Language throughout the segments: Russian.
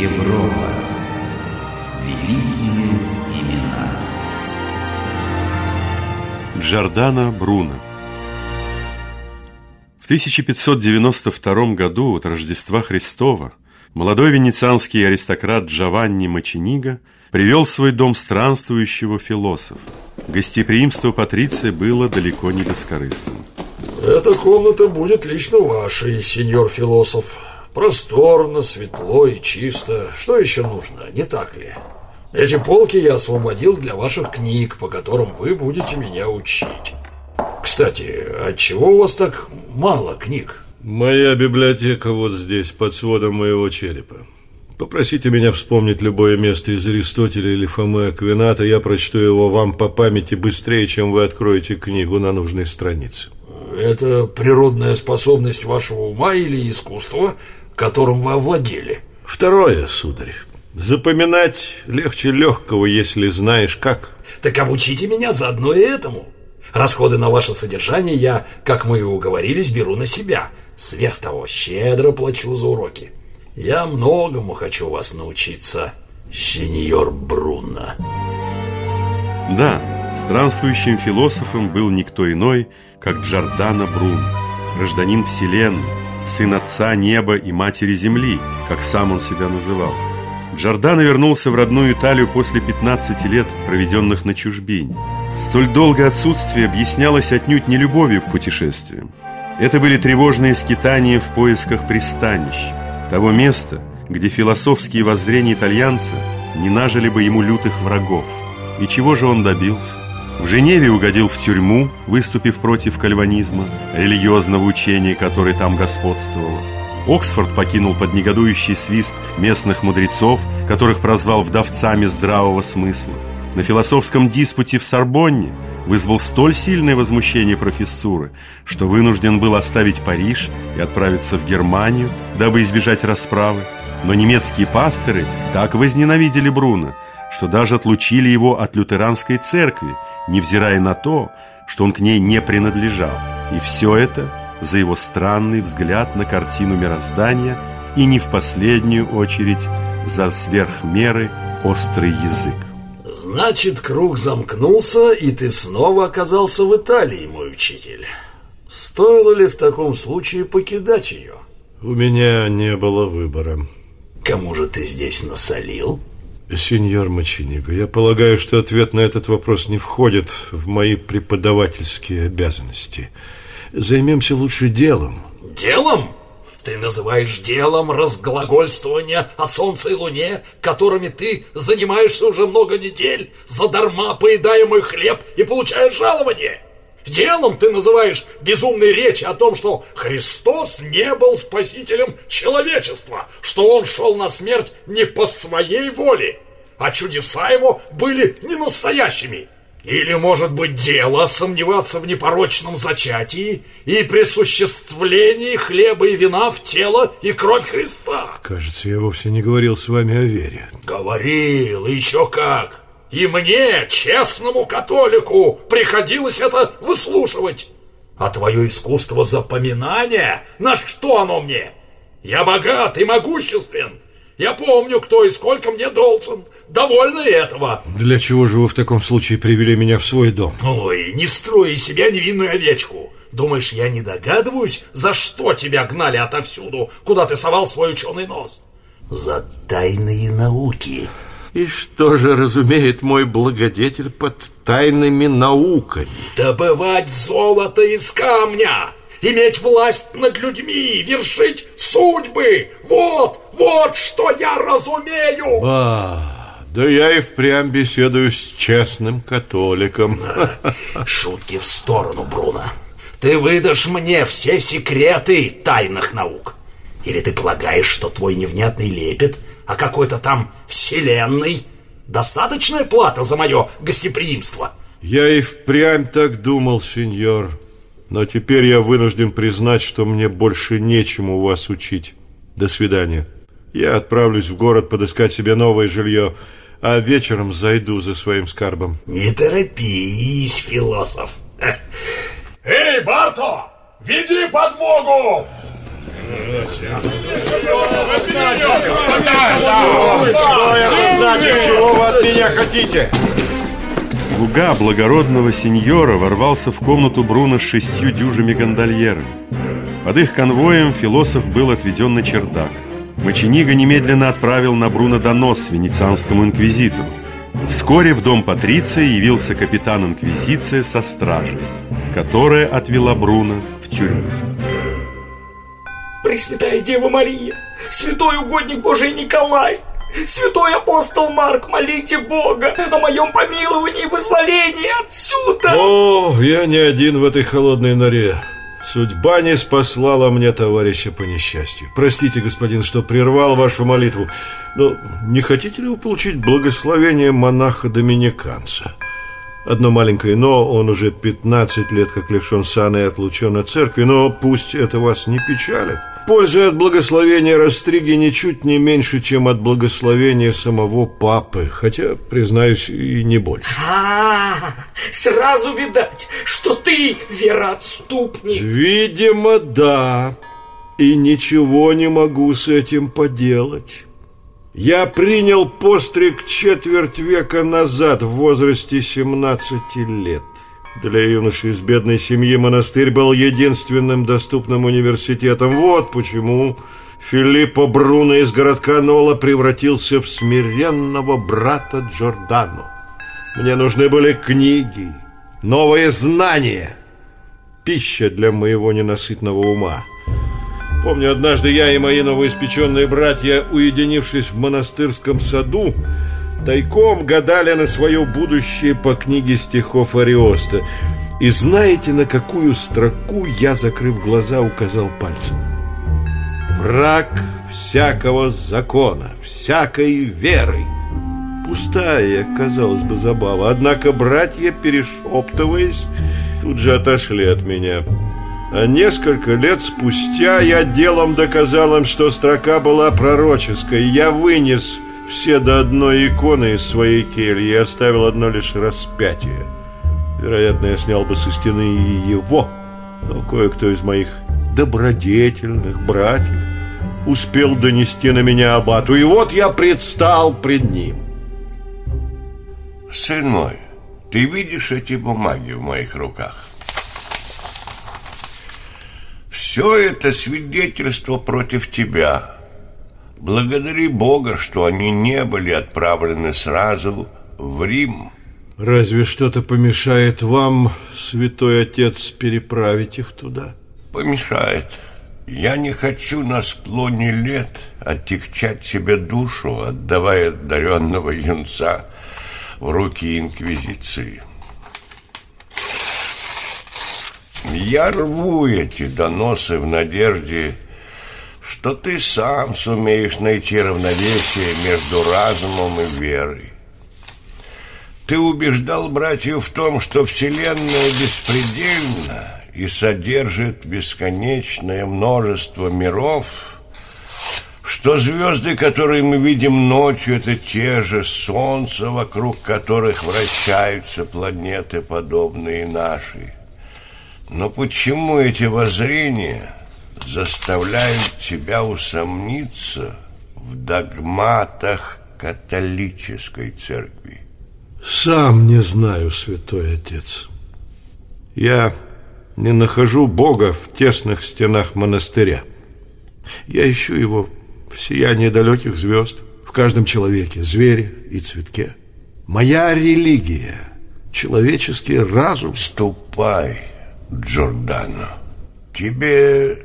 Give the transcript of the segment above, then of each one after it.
Европа. Великие имена. Джордано Бруно В 1592 году от Рождества Христова молодой венецианский аристократ Джованни Мачениго привел в свой дом странствующего философа. Гостеприимство Патриция было далеко не бескорыстным. Эта комната будет лично вашей, сеньор философ. Просторно, светло и чисто. Что еще нужно, не так ли? Эти полки я освободил для ваших книг, по которым вы будете меня учить. Кстати, отчего у вас так мало книг? Моя библиотека вот здесь, под сводом моего черепа. Попросите меня вспомнить любое место из Аристотеля или Фомы Аквината, я прочту его вам по памяти быстрее, чем вы откроете книгу на нужной странице. Это природная способность вашего ума или искусства, которым вы овладели? Второе, сударь. Запоминать легче легкого, если знаешь как. Так обучите меня заодно и этому. Расходы на ваше содержание я, как мы и уговорились, беру на себя. Сверх того, щедро плачу за уроки. Я многому хочу вас научиться, сеньор Бруно. Да, странствующим философом был никто иной, как Джордано Бруно, гражданин Вселенной, сын отца неба и матери земли, как сам он себя называл. Джордано вернулся в родную Италию после 15 лет, проведенных на чужбине. Столь долгое отсутствие объяснялось отнюдь не любовью к путешествиям. Это были тревожные скитания в поисках пристанищ, того места, где философские воззрения итальянца не нажили бы ему лютых врагов. И чего же он добился? В Женеве угодил в тюрьму, выступив против кальванизма, религиозного учения, которое там господствовало. Оксфорд покинул под негодующий свист местных мудрецов, которых прозвал вдовцами здравого смысла. На философском диспуте в Сорбонне вызвал столь сильное возмущение профессуры, что вынужден был оставить Париж и отправиться в Германию, дабы избежать расправы. Но немецкие пасторы так возненавидели Бруно, что даже отлучили его от лютеранской церкви, невзирая на то, что он к ней не принадлежал. И все это за его странный взгляд на картину мироздания и не в последнюю очередь за сверхмеры острый язык. Значит, круг замкнулся, и ты снова оказался в Италии, мой учитель. Стоило ли в таком случае покидать ее? У меня не было выбора. Кому же ты здесь насолил? Сеньор Мачиниго, я полагаю, что ответ на этот вопрос не входит в мои преподавательские обязанности. Займемся лучше делом. Делом? Ты называешь делом разглагольствования о солнце и луне, которыми ты занимаешься уже много недель, задарма поедая мой хлеб и получаешь жалование? Делом ты называешь безумные речи о том, что Христос не был спасителем человечества, что он шел на смерть не по своей воле, а чудеса его были не настоящими. Или, может быть, дело сомневаться в непорочном зачатии и присуществлении хлеба и вина в тело и кровь Христа? Кажется, я вовсе не говорил с вами о вере. Говорил, еще как. И мне, честному католику, приходилось это выслушивать. А твое искусство запоминания, на что оно мне? Я богат и могуществен. Я помню, кто и сколько мне должен. Довольно этого. Для чего же вы в таком случае привели меня в свой дом? Ой, не строй из себя невинную овечку. Думаешь, я не догадываюсь, за что тебя гнали отовсюду, куда ты совал свой ученый нос? За тайные науки. И что же разумеет мой благодетель под тайными науками? Добывать золото из камня, иметь власть над людьми, вершить судьбы. Вот, вот что я разумею. А, да я и впрямь беседую с честным католиком. Шутки в сторону, Бруно. Ты выдашь мне все секреты тайных наук. Или ты полагаешь, что твой невнятный лепет о какой-то там вселенной достаточная плата за мое гостеприимство? Я и впрямь так думал, сеньор. Но теперь я вынужден признать, что мне больше нечему вас учить. До свидания. Я отправлюсь в город подыскать себе новое жилье, а вечером зайду за своим скарбом. Не торопись, философ. Эй, Барто, веди подмогу! Чего вы меня хотите? Слуга благородного сеньора ворвался в комнату Бруно с шестью дюжими гондольерами. Под их конвоем философ был отведен на чердак. Мочениго немедленно отправил на Бруно донос венецианскому инквизитору. Вскоре в дом Патриция явился капитан инквизиции со стражей, которая отвела Бруно в тюрьму. Пресвятая Дева Мария, святой угодник Божий Николай, святой апостол Марк, молите Бога о моем помиловании и вызволении отсюда. О, я не один в этой холодной норе. Судьба не спаслала мне товарища по несчастью. Простите, господин, что прервал вашу молитву. Но не хотите ли вы получить благословение монаха-доминиканца? Одно маленькое «но», он уже 15 лет как лишен сана и отлучен от церкви, но пусть это вас не печалит. Пользы от благословения Растриги ничуть не меньше, чем от благословения самого папы, хотя, признаюсь, и не больше. А, сразу видать, что ты вероотступник. Видимо, да. И ничего не могу с этим поделать. Я принял постриг четверть века назад в возрасте 17 лет. Для юноши из бедной семьи монастырь был единственным доступным университетом. Вот почему Филиппо Бруно из городка Нола превратился в смиренного брата Джордано. Мне нужны были книги, новые знания, пища для моего ненасытного ума. Помню, однажды я и мои новоиспеченные братья, уединившись в монастырском саду, тайком гадали на свое будущее по книге стихов Ариоста. И знаете, на какую строку я, закрыв глаза, указал пальцем? Враг всякого закона, всякой веры. Пустая, казалось бы, забава. Однако братья, перешептываясь, тут же отошли от меня. А несколько лет спустя я делом доказал им, что строка была пророческой. Я вынес все до одной иконы из своей кельи и оставил одно лишь распятие. Вероятно, я снял бы со стены и его, но кое-кто из моих добродетельных братьев успел донести на меня абату, и вот я предстал пред ним. Сын мой, ты видишь эти бумаги в моих руках? Все это свидетельство против тебя. Благодари Бога, что они не были отправлены сразу в Рим. Разве что-то помешает вам, святой отец, переправить их туда? Помешает. Я не хочу на склоне лет отягчать себе душу, отдавая одаренного юнца в руки Инквизиции. Я рву эти доносы в надежде, что ты сам сумеешь найти равновесие между разумом и верой. Ты убеждал братьев в том, что Вселенная беспредельна и содержит бесконечное множество миров, что звезды, которые мы видим ночью, это те же солнца, вокруг которых вращаются планеты, подобные нашей. Но почему эти воззрения заставляют тебя усомниться в догматах католической церкви? Сам не знаю, святой отец. Я не нахожу Бога в тесных стенах монастыря. Я ищу его в сиянии далеких звезд, в каждом человеке, звере и цветке. Моя религия, человеческий разум. Ступай, Джордано. Тебе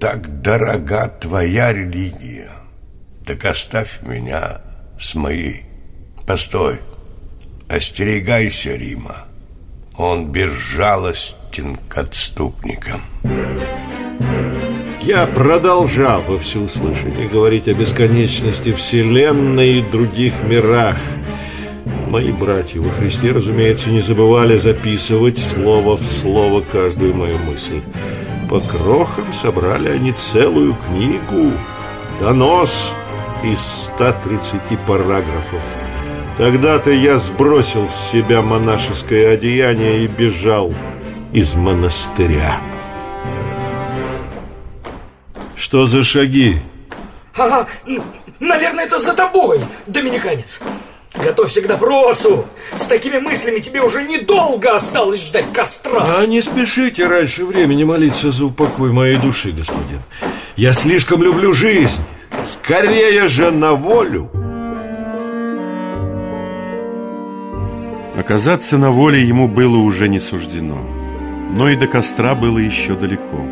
так дорога твоя религия. Так оставь меня с моей. Постой, остерегайся Рима. Он безжалостен к отступникам. Я продолжал во всеуслышание говорить о бесконечности Вселенной и других мирах. Мои братья во Христе, разумеется, не забывали записывать слово в слово каждую мою мысль. По крохам собрали они целую книгу, донос из 130 параграфов. Тогда-то я сбросил с себя монашеское одеяние и бежал из монастыря. Что за шаги? Ага, наверное, это за тобой, доминиканец. Готовься к допросу. С такими мыслями тебе уже недолго осталось ждать костра. А не спешите раньше времени молиться за упокой моей души, господин. Я слишком люблю жизнь. Скорее же на волю. Оказаться на воле ему было уже не суждено. Но и до костра было еще далеко.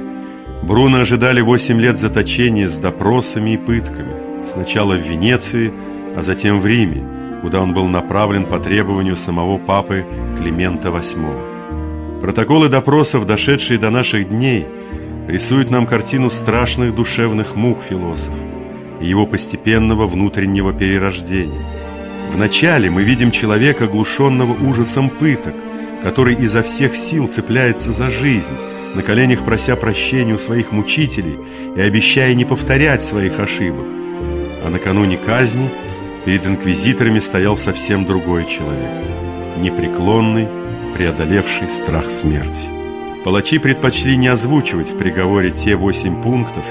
Бруно ожидали восемь лет заточения с допросами и пытками. Сначала в Венеции, а затем в Риме, куда он был направлен по требованию самого папы Климента VIII. Протоколы допросов, дошедшие до наших дней, рисуют нам картину страшных душевных мук философа и его постепенного внутреннего перерождения. Вначале мы видим человека, оглушенного ужасом пыток, который изо всех сил цепляется за жизнь, на коленях прося прощения у своих мучителей и обещая не повторять своих ошибок. А накануне казни перед инквизиторами стоял совсем другой человек, непреклонный, преодолевший страх смерти. Палачи предпочли не озвучивать в приговоре те восемь пунктов,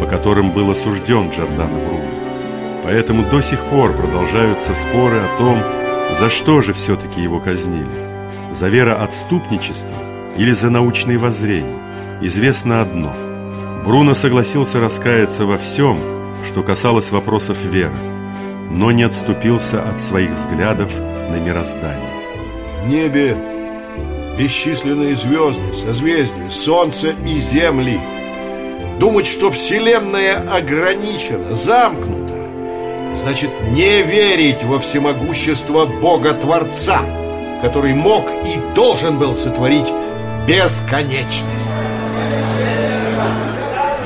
по которым был осужден Джордано Бруно. Поэтому до сих пор продолжаются споры о том, за что же все-таки его казнили. За вероотступничество или за научные воззрения. Известно одно. Бруно согласился раскаяться во всем, что касалось вопросов веры, но не отступился от своих взглядов на мироздание. В небе бесчисленные звезды, созвездия, солнце и земли. Думать, что Вселенная ограничена, замкнута, значит не верить во всемогущество Бога-Творца, который мог и должен был сотворить бесконечность.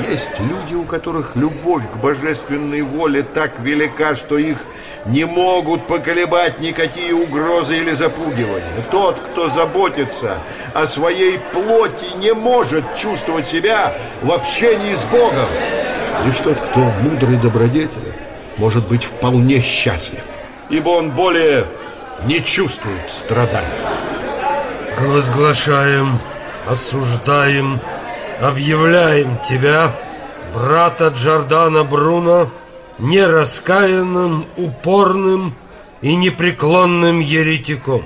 Есть люди, у которых любовь к божественной воле так велика, что их не могут поколебать никакие угрозы или запугивания. Тот, кто заботится о своей плоти, не может чувствовать себя в общении с Богом. Лишь тот, кто мудрый добродетель, может быть вполне счастлив, ибо он более не чувствует страданий. Провозглашаем, осуждаем, объявляем тебя, брата Джордана Бруно, нераскаянным, упорным и непреклонным еретиком.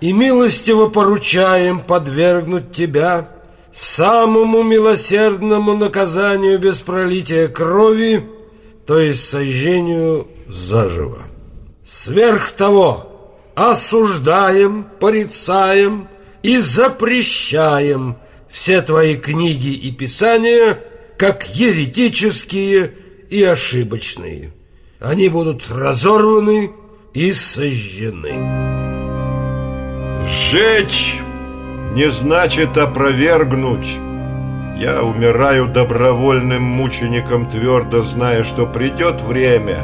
И милостиво поручаем подвергнуть тебя самому милосердному наказанию без пролития крови, то есть сожжению заживо. Сверх того, осуждаем, порицаем и запрещаем все твои книги и писания как еретические и ошибочные. Они будут разорваны и сожжены. Сжечь не значит опровергнуть. Я умираю добровольным мучеником, твердо зная, что придет время,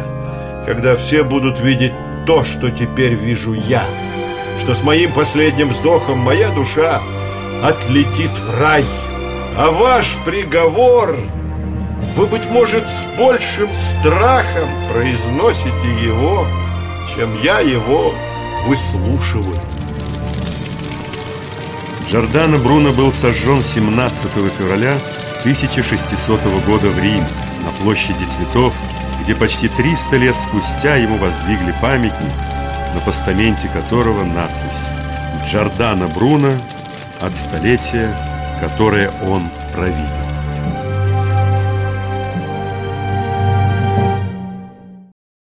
когда все будут видеть то, что теперь вижу я, что с моим последним вздохом моя душа отлетит в рай, а ваш приговор вы, быть может, с большим страхом произносите его, чем я его выслушиваю. Джордано Бруно был сожжен 17 февраля 1600 года в Риме на площади цветов, где почти 300 лет спустя ему воздвигли памятник, на постаменте которого надпись «Джордано Бруно от столетия, которое он провидел».